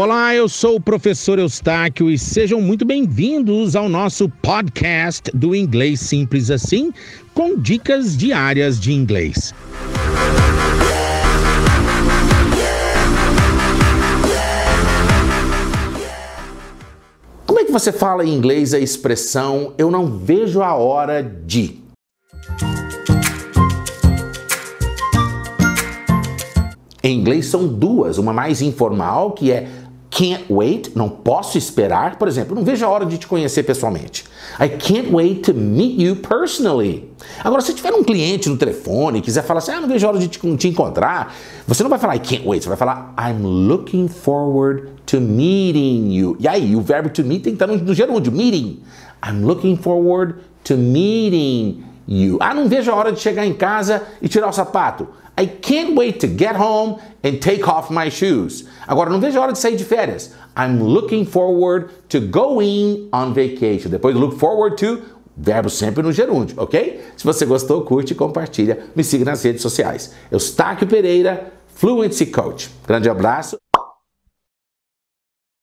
Olá, eu sou o professor Eustáquio e sejam muito bem-vindos ao nosso podcast do Inglês Simples Assim, com dicas diárias de inglês. Como é que você fala em inglês a expressão eu não vejo a hora de? Em inglês são duas, uma mais informal, que é can't wait, não posso esperar. Por exemplo, não vejo a hora de te conhecer pessoalmente. I can't wait to meet you personally. Agora, se tiver um cliente no telefone e quiser falar assim, ah, não vejo a hora de te, te encontrar, você não vai falar I can't wait, você vai falar I'm looking forward to meeting you. E aí, o verbo to meet tem que estar no, no gerúndio, meeting. I'm looking forward to meeting you. Ah, não vejo a hora de chegar em casa e tirar o sapato. I can't wait to get home and take off my shoes. Agora, não vejo a hora de sair de férias. I'm looking forward to going on vacation. Depois look forward to, verbo sempre no gerúndio, ok? Se você gostou, curte compartilha. Me siga nas redes sociais. Eustáquio Pereira, Fluency Coach. Grande abraço.